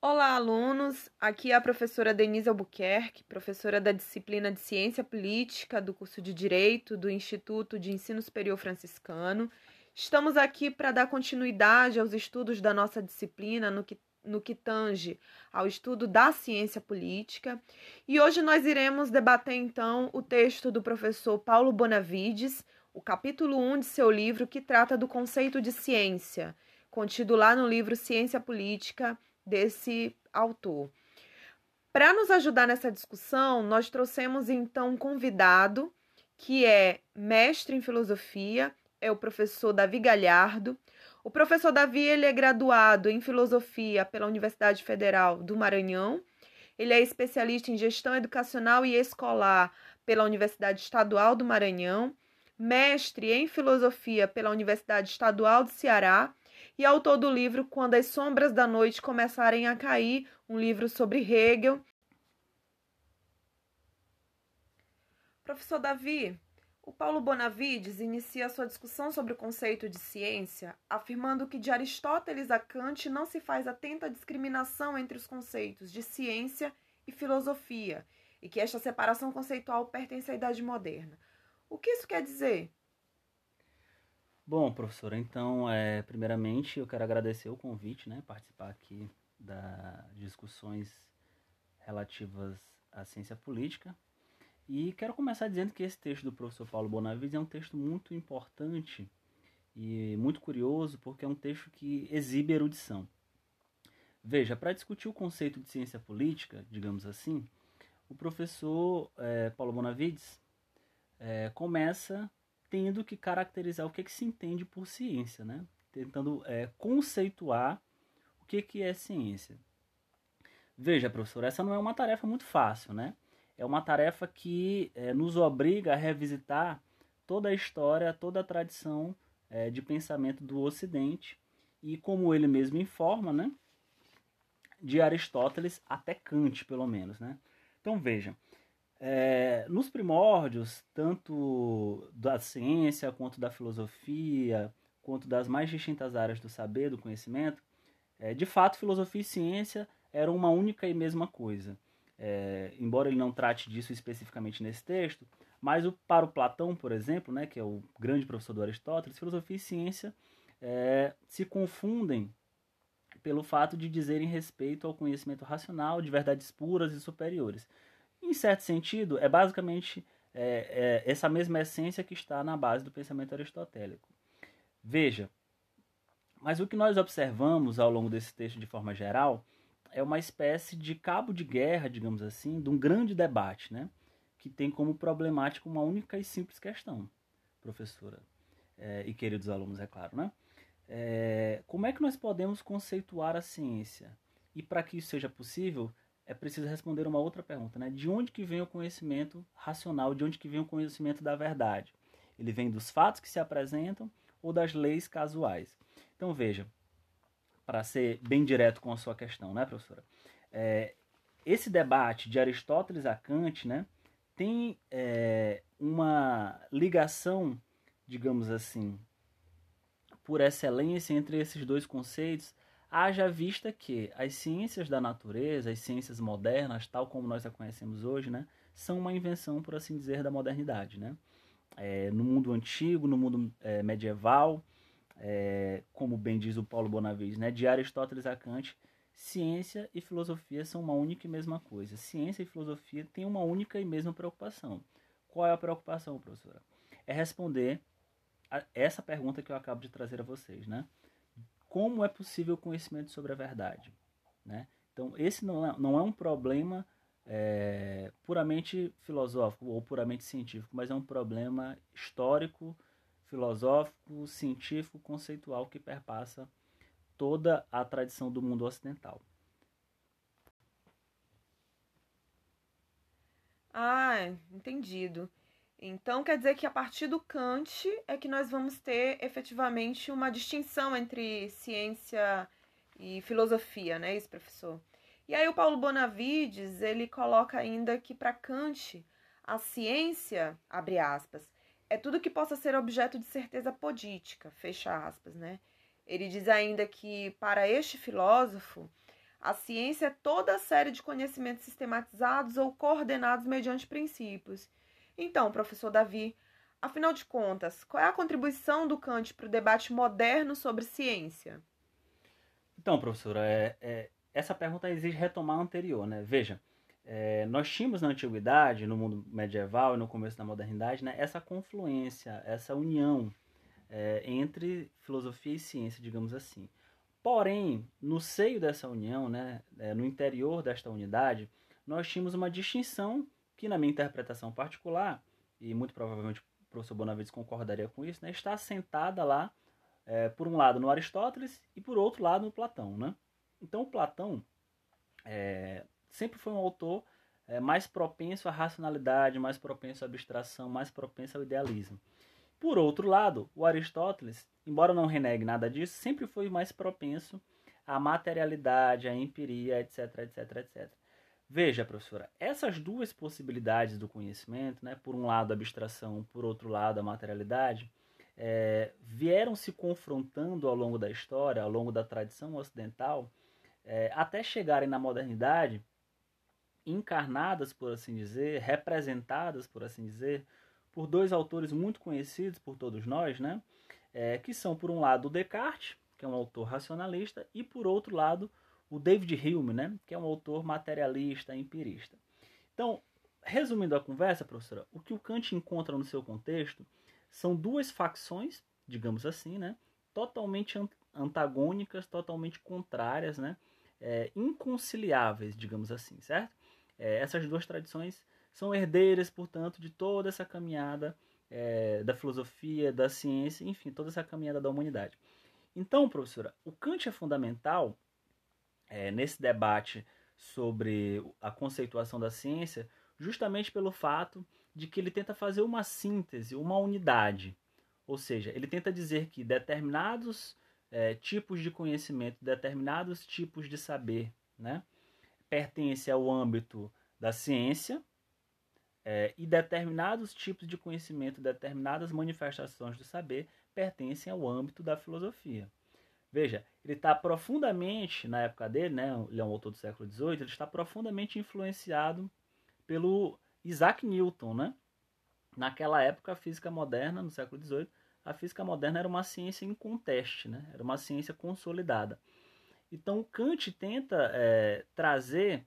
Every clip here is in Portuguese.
Olá, alunos! Aqui é a professora Denise Albuquerque, professora da disciplina de Ciência Política do curso de Direito do Instituto de Ensino Superior Franciscano. Estamos aqui para dar continuidade aos estudos da nossa disciplina no que, no que tange ao estudo da ciência política. E hoje nós iremos debater então o texto do professor Paulo Bonavides, o capítulo 1 de seu livro que trata do conceito de ciência, contido lá no livro Ciência Política desse autor. Para nos ajudar nessa discussão, nós trouxemos então um convidado que é mestre em filosofia, é o professor Davi Galhardo. O professor Davi ele é graduado em filosofia pela Universidade Federal do Maranhão. Ele é especialista em gestão educacional e escolar pela Universidade Estadual do Maranhão, mestre em filosofia pela Universidade Estadual do Ceará e autor do livro Quando as Sombras da Noite Começarem a Cair, um livro sobre Hegel. Professor Davi, o Paulo Bonavides inicia sua discussão sobre o conceito de ciência, afirmando que de Aristóteles a Kant não se faz atenta discriminação entre os conceitos de ciência e filosofia, e que esta separação conceitual pertence à Idade Moderna. O que isso quer dizer? Bom, professora, então, é, primeiramente eu quero agradecer o convite, né, participar aqui das discussões relativas à ciência política. E quero começar dizendo que esse texto do professor Paulo Bonavides é um texto muito importante e muito curioso, porque é um texto que exibe erudição. Veja, para discutir o conceito de ciência política, digamos assim, o professor é, Paulo Bonavides é, começa tendo que caracterizar o que, que se entende por ciência, né? tentando é, conceituar o que, que é ciência. Veja, professor, essa não é uma tarefa muito fácil, né? É uma tarefa que é, nos obriga a revisitar toda a história, toda a tradição é, de pensamento do Ocidente e, como ele mesmo informa, né? De Aristóteles até Kant, pelo menos, né? Então, veja, é, nos primórdios, tanto da ciência quanto da filosofia, quanto das mais distintas áreas do saber, do conhecimento, é, de fato, filosofia e ciência eram uma única e mesma coisa. É, embora ele não trate disso especificamente nesse texto, mas o, para o Platão, por exemplo, né, que é o grande professor do Aristóteles, filosofia e ciência é, se confundem pelo fato de dizerem respeito ao conhecimento racional de verdades puras e superiores. Em certo sentido, é basicamente é, é essa mesma essência que está na base do pensamento aristotélico. Veja, mas o que nós observamos ao longo desse texto de forma geral é uma espécie de cabo de guerra, digamos assim, de um grande debate, né? que tem como problemática uma única e simples questão, professora é, e queridos alunos, é claro. Né? É, como é que nós podemos conceituar a ciência? E para que isso seja possível, é preciso responder uma outra pergunta, né? De onde que vem o conhecimento racional? De onde que vem o conhecimento da verdade? Ele vem dos fatos que se apresentam ou das leis casuais? Então veja, para ser bem direto com a sua questão, né, professora? É, esse debate de Aristóteles a Kant, né, tem é, uma ligação, digamos assim, por excelência entre esses dois conceitos Haja vista que as ciências da natureza, as ciências modernas, tal como nós a conhecemos hoje, né, são uma invenção, por assim dizer, da modernidade. Né? É, no mundo antigo, no mundo é, medieval, é, como bem diz o Paulo Bonavides, né, de Aristóteles a Kant, ciência e filosofia são uma única e mesma coisa. Ciência e filosofia têm uma única e mesma preocupação. Qual é a preocupação, professora? É responder essa pergunta que eu acabo de trazer a vocês, né? Como é possível o conhecimento sobre a verdade. Né? Então, esse não é, não é um problema é, puramente filosófico ou puramente científico, mas é um problema histórico, filosófico, científico, conceitual que perpassa toda a tradição do mundo ocidental. Ah, entendido. Então, quer dizer que a partir do Kant é que nós vamos ter efetivamente uma distinção entre ciência e filosofia, né, isso, professor? E aí o Paulo Bonavides, ele coloca ainda que para Kant a ciência, abre aspas, é tudo que possa ser objeto de certeza política, fecha aspas, né? Ele diz ainda que para este filósofo A ciência é toda a série de conhecimentos sistematizados ou coordenados mediante princípios. Então, professor Davi, afinal de contas, qual é a contribuição do Kant para o debate moderno sobre ciência? Então, professora, é, é, essa pergunta exige retomar a anterior, né? Veja, é, nós tínhamos na antiguidade, no mundo medieval e no começo da modernidade, né, essa confluência, essa união é, entre filosofia e ciência, digamos assim. Porém, no seio dessa união, né, é, no interior desta unidade, nós tínhamos uma distinção que, na minha interpretação particular, e muito provavelmente o professor Bonavides concordaria com isso, né, está assentada lá, é, por um lado, no Aristóteles e por outro lado, no Platão. Né? Então, o Platão é, sempre foi um autor é, mais propenso à racionalidade, mais propenso à abstração, mais propenso ao idealismo. Por outro lado, o Aristóteles, embora não renegue nada disso, sempre foi mais propenso à materialidade, à empiria, etc, etc, etc. Veja, professora, essas duas possibilidades do conhecimento, né, por um lado a abstração, por outro lado a materialidade, é, vieram se confrontando ao longo da história, ao longo da tradição ocidental, é, até chegarem na modernidade, encarnadas, por assim dizer, representadas, por assim dizer, por dois autores muito conhecidos por todos nós, né? É, que são, por um lado, Descartes, que é um autor racionalista, e por outro lado, o David Hume, né? que é um autor materialista, empirista. Então, resumindo a conversa, professora, o que o Kant encontra no seu contexto são duas facções, digamos assim, né? totalmente antagônicas, totalmente contrárias, né? É, inconciliáveis, digamos assim, certo? É, essas duas tradições são herdeiras, portanto, de toda essa caminhada é, da filosofia, da ciência, enfim, toda essa caminhada da humanidade. Então, professora, o Kant é fundamental é, nesse debate sobre a conceituação da ciência, justamente pelo fato de que ele tenta fazer uma síntese, uma unidade. Ou seja, ele tenta dizer que determinados é, tipos de conhecimento, determinados tipos de saber, né, pertencem ao âmbito da ciência, é, e determinados tipos de conhecimento, determinadas manifestações do saber pertencem ao âmbito da filosofia. Veja, ele está profundamente, na época dele, né, ele é um autor do século XVIII, ele está profundamente influenciado pelo Isaac Newton. Né? Naquela época, a física moderna, no século XVIII, a física moderna era uma ciência em conteste, né? era uma ciência consolidada. Então, Kant tenta é, trazer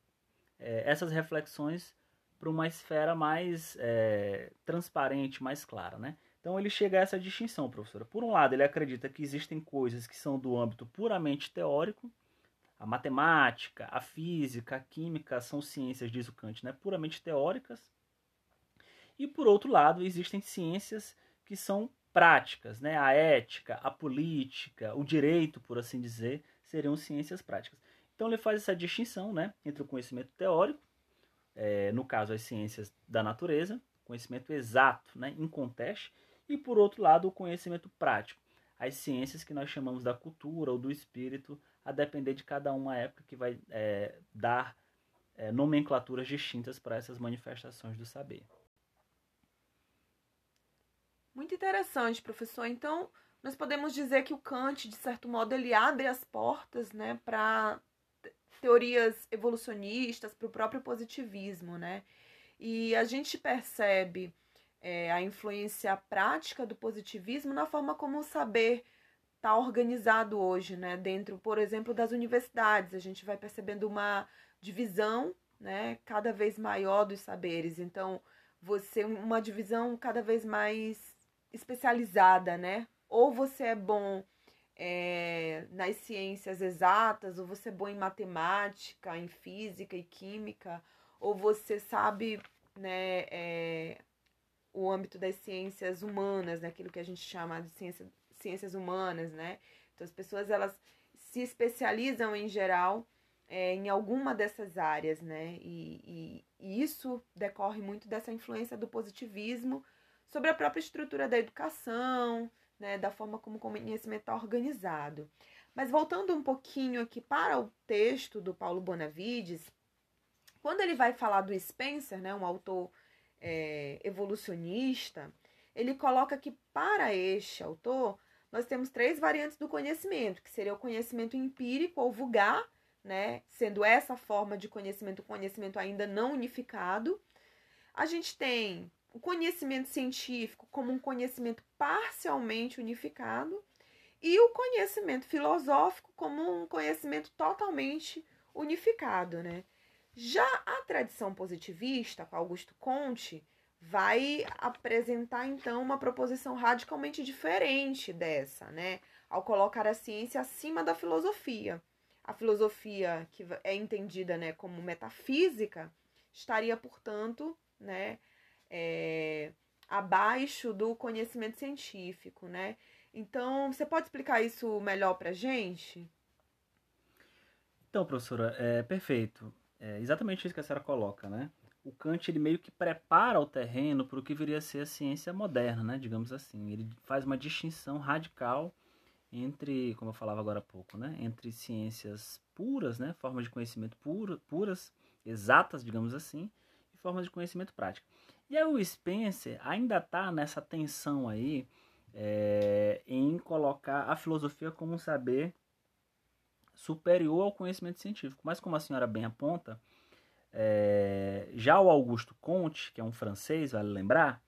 é, essas reflexões para uma esfera mais é, transparente, mais clara, né? Então ele chega a essa distinção, professora. Por um lado, ele acredita que existem coisas que são do âmbito puramente teórico, a matemática, a física, a química são ciências, diz o Kant, né, puramente teóricas. E por outro lado, existem ciências que são práticas, né? A ética, a política, o direito, por assim dizer, seriam ciências práticas. Então ele faz essa distinção, né, entre o conhecimento teórico é, no caso as ciências da natureza, conhecimento exato, né, em e por outro lado o conhecimento prático, as ciências que nós chamamos da cultura ou do espírito, a depender de cada uma época que vai é, dar é, nomenclaturas distintas para essas manifestações do saber. Muito interessante, professor. Então, nós podemos dizer que o Kant, de certo modo, ele abre as portas né, para teorias evolucionistas, para o próprio positivismo, né? E a gente percebe é, a influência prática do positivismo na forma como o saber está organizado hoje, né? Dentro, por exemplo, das universidades, a gente vai percebendo uma divisão, né? Cada vez maior dos saberes. Então, você uma divisão cada vez mais especializada, né? Ou você é bom é, nas ciências exatas, ou você é bom em matemática, em física e química, ou você sabe né, é, o âmbito das ciências humanas, né, aquilo que a gente chama de ciência, ciências humanas, né? Então as pessoas elas se especializam em geral é, em alguma dessas áreas, né? E, e, e isso decorre muito dessa influência do positivismo sobre a própria estrutura da educação, né, da forma como o conhecimento está organizado. Mas voltando um pouquinho aqui para o texto do Paulo Bonavides, quando ele vai falar do Spencer, né, um autor é, evolucionista, ele coloca que para este autor nós temos três variantes do conhecimento, que seria o conhecimento empírico ou vulgar, né? Sendo essa forma de conhecimento, conhecimento ainda não unificado. A gente tem o conhecimento científico como um conhecimento parcialmente unificado e o conhecimento filosófico como um conhecimento totalmente unificado, né? Já a tradição positivista, com Augusto Conte, vai apresentar então uma proposição radicalmente diferente dessa, né? Ao colocar a ciência acima da filosofia. A filosofia, que é entendida né, como metafísica, estaria, portanto, né, é, abaixo do conhecimento científico, né? Então, você pode explicar isso melhor para gente? Então, professora, é perfeito. É exatamente isso que a senhora coloca, né? O Kant ele meio que prepara o terreno para o que viria a ser a ciência moderna, né? Digamos assim, ele faz uma distinção radical entre, como eu falava agora há pouco, né? Entre ciências puras, né? Formas de conhecimento puro, puras, exatas, digamos assim, e formas de conhecimento prático. E aí o Spencer ainda está nessa tensão aí é, em colocar a filosofia como um saber superior ao conhecimento científico. Mas como a senhora bem aponta, é, já o Augusto Comte, que é um francês, vale lembrar,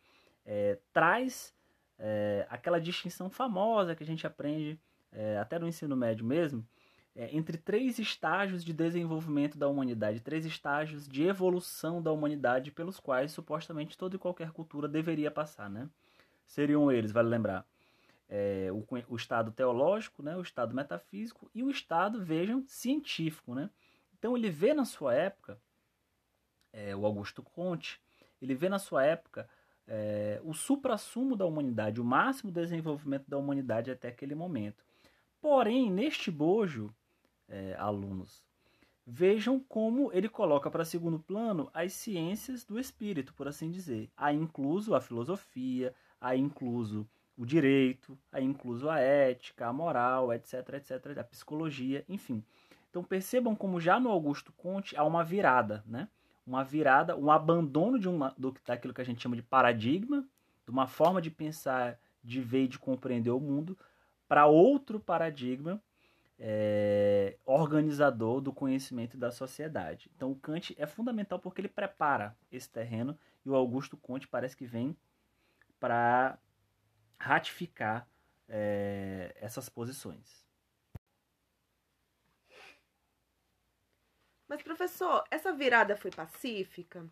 é, traz é, aquela distinção famosa que a gente aprende é, até no ensino médio mesmo, é, entre três estágios de desenvolvimento da humanidade, três estágios de evolução da humanidade pelos quais supostamente toda e qualquer cultura deveria passar, né? Seriam eles, vale lembrar, é, o, o, estado teológico, né, o estado metafísico e o estado, vejam, científico. Né? Então ele vê na sua época, é, o Augusto Conte, ele vê na sua época é, o suprassumo da humanidade, o máximo desenvolvimento da humanidade até aquele momento. Porém, neste bojo, é, alunos, vejam como ele coloca para segundo plano as ciências do espírito, por assim dizer. Há incluso a filosofia, há incluso o direito, aí incluso a ética, a moral, etc, etc, a psicologia, enfim. Então percebam como já no Augusto Conte há uma virada, né? Uma virada, um abandono de uma, do, daquilo que a gente chama de paradigma, de uma forma de pensar, de ver e de compreender o mundo, para outro paradigma é, organizador do conhecimento da sociedade. Então o Kant é fundamental porque ele prepara esse terreno e o Augusto Conte parece que vem para ratificar é, essas posições. Mas, professor, essa virada foi pacífica?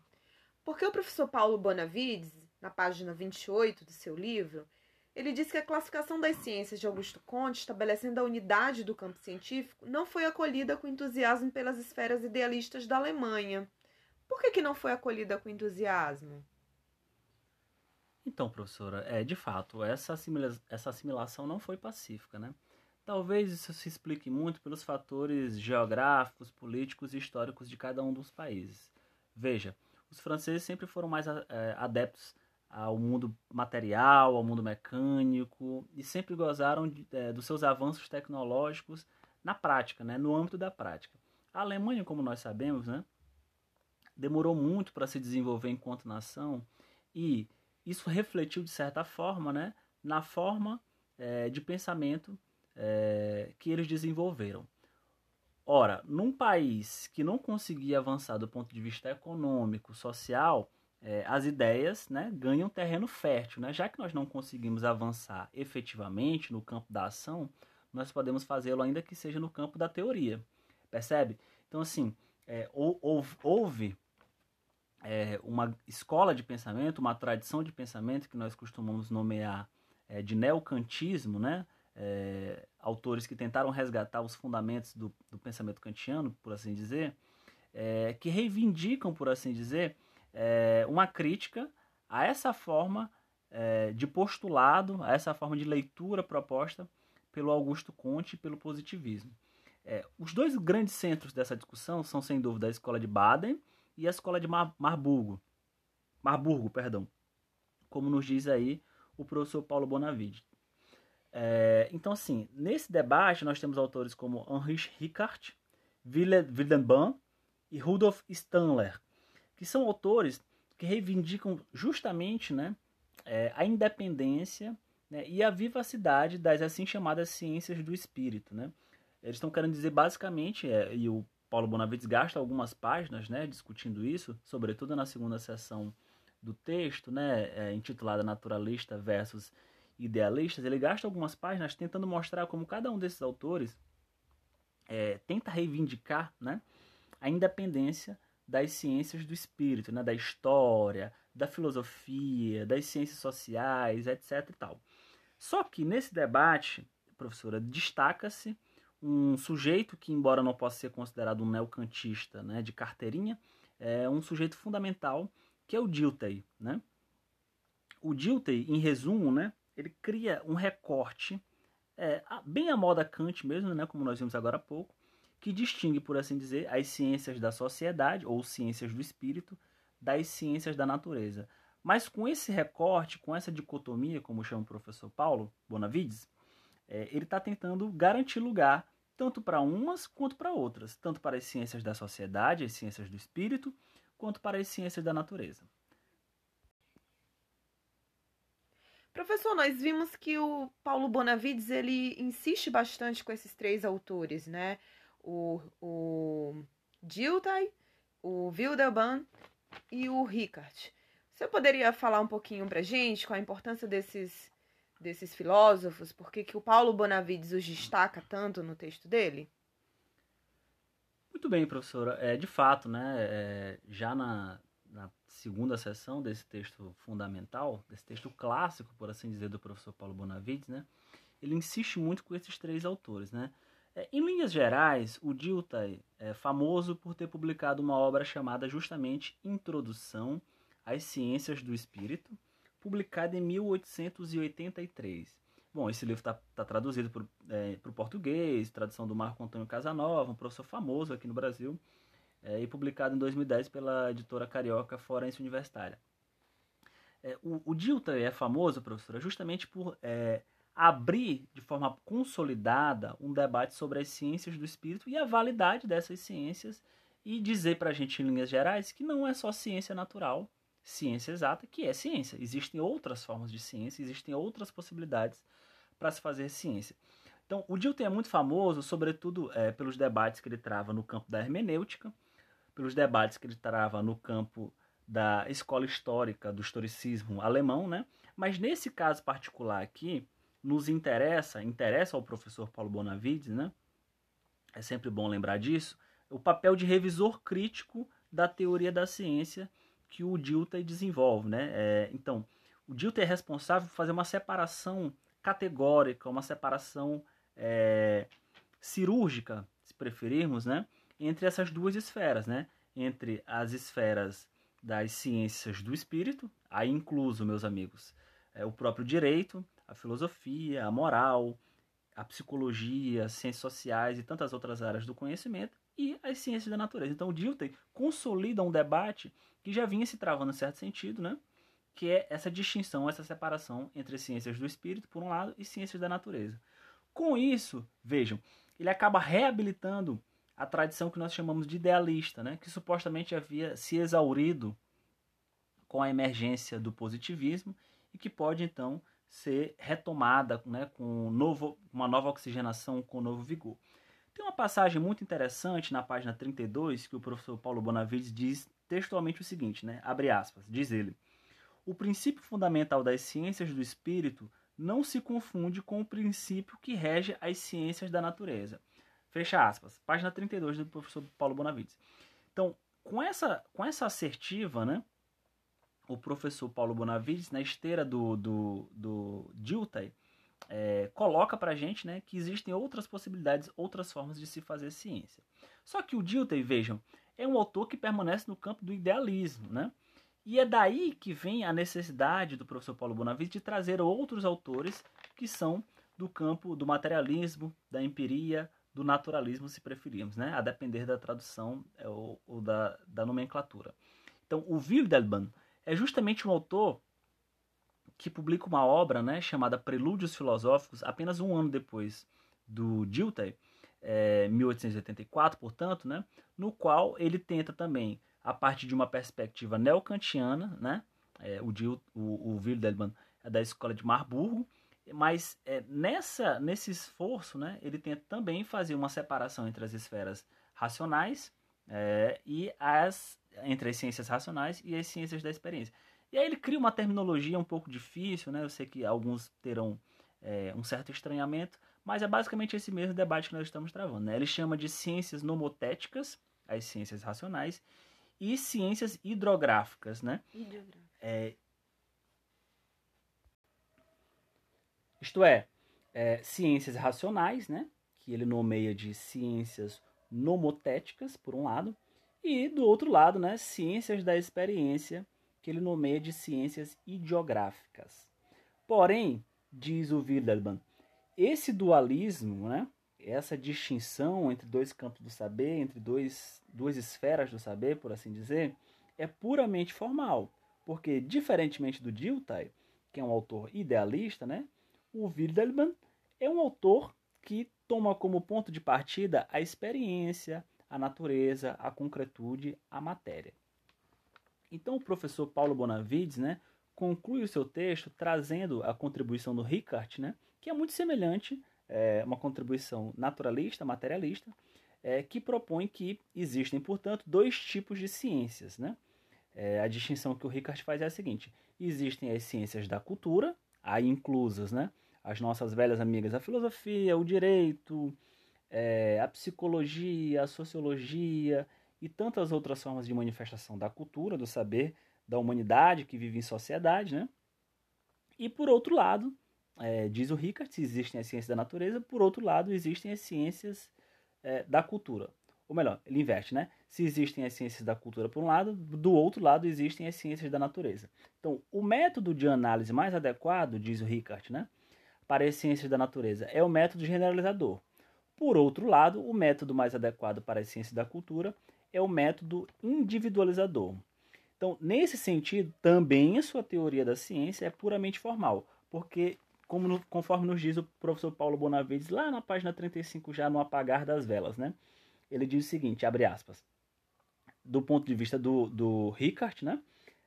Porque o professor Paulo Bonavides, na página 28 do seu livro, ele diz que a classificação das ciências de Augusto Conte, estabelecendo a unidade do campo científico, não foi acolhida com entusiasmo pelas esferas idealistas da Alemanha. Por que, que não foi acolhida com entusiasmo? Então, professora, é de fato, essa, assimila essa assimilação não foi pacífica, né? Talvez isso se explique muito pelos fatores geográficos, políticos e históricos de cada um dos países. Veja, os franceses sempre foram mais é, adeptos ao mundo material, ao mundo mecânico, e sempre gozaram de, é, dos seus avanços tecnológicos na prática, né, no âmbito da prática. A Alemanha, como nós sabemos, né, demorou muito para se desenvolver enquanto nação e isso refletiu de certa forma né, na forma é, de pensamento é, que eles desenvolveram. Ora, num país que não conseguia avançar do ponto de vista econômico, social, é, as ideias né, ganham terreno fértil. Né? Já que nós não conseguimos avançar efetivamente no campo da ação, nós podemos fazê-lo ainda que seja no campo da teoria. Percebe? Então, assim, é, houve é, uma escola de pensamento, uma tradição de pensamento que nós costumamos nomear é, de neocantismo, né? É, autores que tentaram resgatar os fundamentos do, do pensamento kantiano, por assim dizer, é, que reivindicam, por assim dizer, é, uma crítica a essa forma é, de postulado, a essa forma de leitura proposta pelo Augusto Conte e pelo positivismo. os dois grandes centros dessa discussão são, sem dúvida, a escola de Baden e a escola de Mar Marburgo, Marburgo, perdão, como nos diz aí o professor Paulo Bonavide. É, então, assim, nesse debate nós temos autores como Heinrich Rickart, Wildenban e Rudolf Stanler, que são autores que reivindicam justamente né, é, a independência né, e a vivacidade das assim chamadas ciências do espírito. Né? Eles estão querendo dizer basicamente, é, e o Paulo Bonavides gasta algumas páginas né, discutindo isso, sobretudo na segunda sessão do texto, né, é, intitulada Naturalista versus Idealistas, ele gasta algumas páginas tentando mostrar como cada um desses autores é, tenta reivindicar né, a independência das ciências do espírito, né, da história, da filosofia, das ciências sociais, etc. E tal. Só que nesse debate, professora, destaca-se um sujeito que, embora não possa ser considerado um neocantista né, de carteirinha, é um sujeito fundamental, que é o Dilthey. Né? O Dilthey, em resumo, né, ele cria um recorte, é, bem a moda Kant mesmo, né, como nós vimos agora há pouco, que distingue, por assim dizer, as ciências da sociedade, ou ciências do espírito, das ciências da natureza. Mas com esse recorte, com essa dicotomia, como chama o professor Paulo Bonavides, é, ele está tentando garantir lugar tanto para umas quanto para outras, tanto para as ciências da sociedade, as ciências do espírito, quanto para as ciências da natureza. Professor, nós vimos que o Paulo Bonavides ele insiste bastante com esses três autores, né? O, o Dilthey, o Wildeban e o Rickard. Você poderia falar um pouquinho para gente com a importância desses desses filósofos? Por que, que o Paulo Bonavides os destaca tanto no texto dele? Muito bem, professora. É, de fato, né, é, já na, na segunda sessão desse texto fundamental, desse texto clássico, por assim dizer, do professor Paulo Bonavides, né, ele insiste muito com esses três autores. Né? É, em linhas gerais, o Dilthey é famoso por ter publicado uma obra chamada justamente Introdução às Ciências do Espírito, publicada em 1883. Bom, esse livro está tá traduzido para é, o português, tradução do Marco Antônio Casanova, um professor famoso aqui no Brasil, é, e publicado em 2010 pela editora carioca Forense Universitária. É, o, o Dilton é famoso, professora, justamente por é, abrir de forma consolidada um debate sobre as ciências do espírito e a validade dessas ciências e dizer para a gente, em linhas gerais, que não é só ciência natural, ciência exata, que é ciência. Existem outras formas de ciência, existem outras possibilidades para se fazer ciência. Então, o Dilton é muito famoso, sobretudo é, pelos debates que ele trava no campo da hermenêutica, pelos debates que ele trava no campo da escola histórica, do historicismo alemão, né? Mas nesse caso particular aqui, nos interessa, interessa ao professor Paulo Bonavides, né? É sempre bom lembrar disso, o papel de revisor crítico da teoria da ciência que o Dilthey desenvolve, né? É, então, o Dilthey é responsável por fazer uma separação categórica, uma separação é, cirúrgica, se preferirmos, né? Entre essas duas esferas, né? Entre as esferas das ciências do espírito, aí incluso, meus amigos, é, o próprio direito, a filosofia, a moral, a psicologia, as ciências sociais e tantas outras áreas do conhecimento, e as ciências da natureza. Então, Dilthey consolida um debate que já vinha se travando em certo sentido, né? que é essa distinção, essa separação entre ciências do espírito, por um lado, e ciências da natureza. Com isso, vejam, ele acaba reabilitando a tradição que nós chamamos de idealista, né? que supostamente havia se exaurido com a emergência do positivismo e que pode então ser retomada né, com um novo, uma nova oxigenação, com um novo vigor. Tem uma passagem muito interessante na página 32 que o professor Paulo Bonavides diz textualmente o seguinte, né? Abre aspas, diz ele: O princípio fundamental das ciências do espírito não se confunde com o princípio que rege as ciências da natureza. Fecha aspas. Página 32 do professor Paulo Bonavides. Então, com essa, com essa assertiva, né? O professor Paulo Bonavides, na esteira do, do, do Dilthey, é, coloca para a gente né, que existem outras possibilidades, outras formas de se fazer ciência. Só que o Dilthey, vejam, é um autor que permanece no campo do idealismo, né? E é daí que vem a necessidade do professor Paulo Bonavides de trazer outros autores que são do campo do materialismo, da empiria, do naturalismo, se preferirmos, né? a depender da tradução é, ou, ou da, da nomenclatura. Então, o Wildelban é justamente um autor que publica uma obra né, chamada Prelúdios Filosóficos apenas um ano depois do Dilthey, é, 1884, portanto, né, no qual ele tenta também, a partir de uma perspectiva neocantiana, né, é, o, Dil, o, o é da escola de Marburgo, Mas é, nessa, nesse esforço, né, ele tenta também fazer uma separação entre as esferas racionais é, e as entre as ciências racionais e as ciências da experiência. E aí ele cria uma terminologia um pouco difícil, né? Eu sei que alguns terão é, um certo estranhamento, mas é basicamente esse mesmo debate que nós estamos travando. Né? Ele chama de ciências nomotéticas, as ciências racionais, e ciências hidrográficas, né? É, isto é, é, ciências racionais, né? Que ele nomeia de ciências nomotéticas, por um lado, e do outro lado, né, ciências da experiência, que ele nomeia de ciências ideográficas. Porém, diz o Widerman, esse dualismo, né, essa distinção entre dois campos do saber, entre dois, duas esferas do saber, por assim dizer, é puramente formal, porque, diferentemente do Dilthey, que é um autor idealista, né, o Widerman é um autor que toma como ponto de partida a experiência, a natureza, a concretude, a matéria. Então o professor Paulo Bonavides né, conclui o seu texto trazendo a contribuição do Rickard, né, que é muito semelhante, é, uma contribuição naturalista, materialista, é, que propõe que existem, portanto, dois tipos de ciências. Né? É, a distinção que o Rickard faz é a seguinte: existem as ciências da cultura, aí inclusas né, as nossas velhas amigas, a filosofia, o direito, é, a psicologia, a sociologia e tantas outras formas de manifestação da cultura, do saber, da humanidade que vive em sociedade, né? E por outro lado, é, diz o Rickard, existem as ciências da natureza, por outro lado, existem as ciências é, da cultura. Ou melhor, ele inverte, né? Se existem as ciências da cultura por um lado, do outro lado existem as ciências da natureza. Então, o método de análise mais adequado, diz o Rickard, né? Para as ciências da natureza é o método generalizador. Por outro lado, o método mais adequado para a ciência da cultura é o método individualizador. Então, nesse sentido, também a sua teoria da ciência é puramente formal, porque, como conforme nos diz o professor Paulo Bonavides, lá na página 35, já no apagar das velas, né? Ele diz o seguinte, abre aspas, do ponto de vista do, do Rickard, né?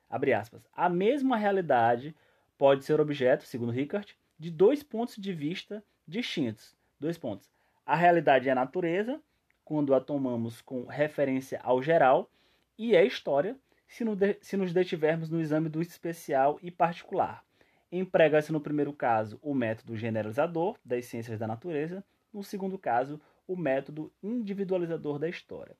Abre aspas, a mesma realidade pode ser objeto, segundo Rickard, de dois pontos de vista distintos. Dois pontos. A realidade é a natureza, quando a tomamos com referência ao geral, e é história, se, no de, se nos detivermos no exame do especial e particular. Emprega-se no primeiro caso o método generalizador das ciências da natureza, no segundo caso, o método individualizador da história.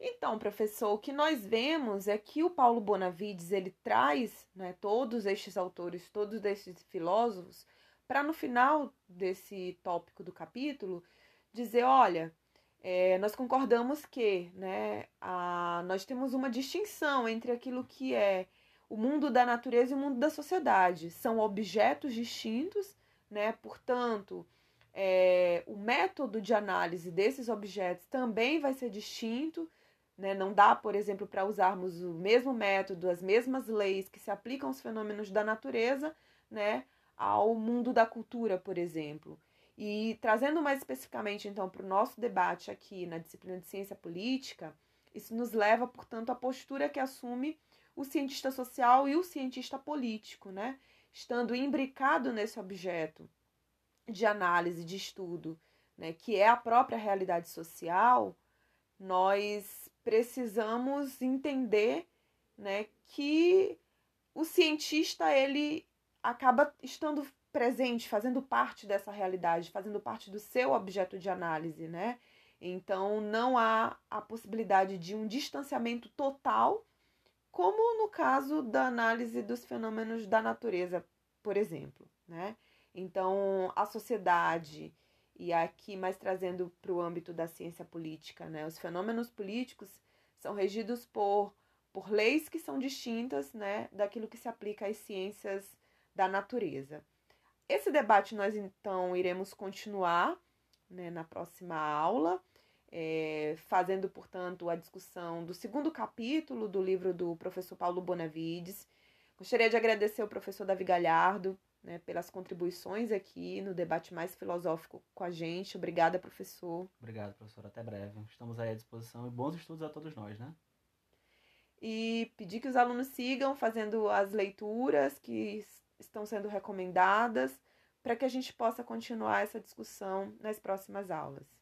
Então, professor, o que nós vemos é que o Paulo Bonavides ele traz né, todos estes autores, todos estes filósofos, para no final desse tópico do capítulo dizer, olha, é, nós concordamos que né, a, nós temos uma distinção entre aquilo que é o mundo da natureza e o mundo da sociedade. São objetos distintos, né? portanto, é, o método de análise desses objetos também vai ser distinto. Né? Não dá, por exemplo, para usarmos o mesmo método, as mesmas leis que se aplicam aos fenômenos da natureza, né? Ao mundo da cultura, por exemplo. E trazendo mais especificamente, então, para o nosso debate aqui na disciplina de ciência política, isso nos leva, portanto, à postura que assume o cientista social e o cientista político, né? Estando imbricado nesse objeto de análise, de estudo, né, que é a própria realidade social, nós precisamos entender né, que o cientista ele acaba estando presente, fazendo parte dessa realidade, fazendo parte do seu objeto de análise, né? Então não há a possibilidade de um distanciamento total, como no caso da análise dos fenômenos da natureza, por exemplo, né? Então a sociedade e aqui mais trazendo para o âmbito da ciência política, né? Os fenômenos políticos são regidos por por leis que são distintas, né, daquilo que se aplica às ciências da natureza. Esse debate nós então iremos continuar né, na próxima aula, é, fazendo, portanto, a discussão do segundo capítulo do livro do professor Paulo Bonavides. Gostaria de agradecer ao professor Davi Galhardo né, pelas contribuições aqui no debate mais filosófico com a gente. Obrigada, professor. Obrigado, professor. Até breve. Estamos aí à disposição e bons estudos a todos nós, né? e pedir que os alunos sigam fazendo as leituras que estão sendo recomendadas para que a gente possa continuar essa discussão nas próximas aulas.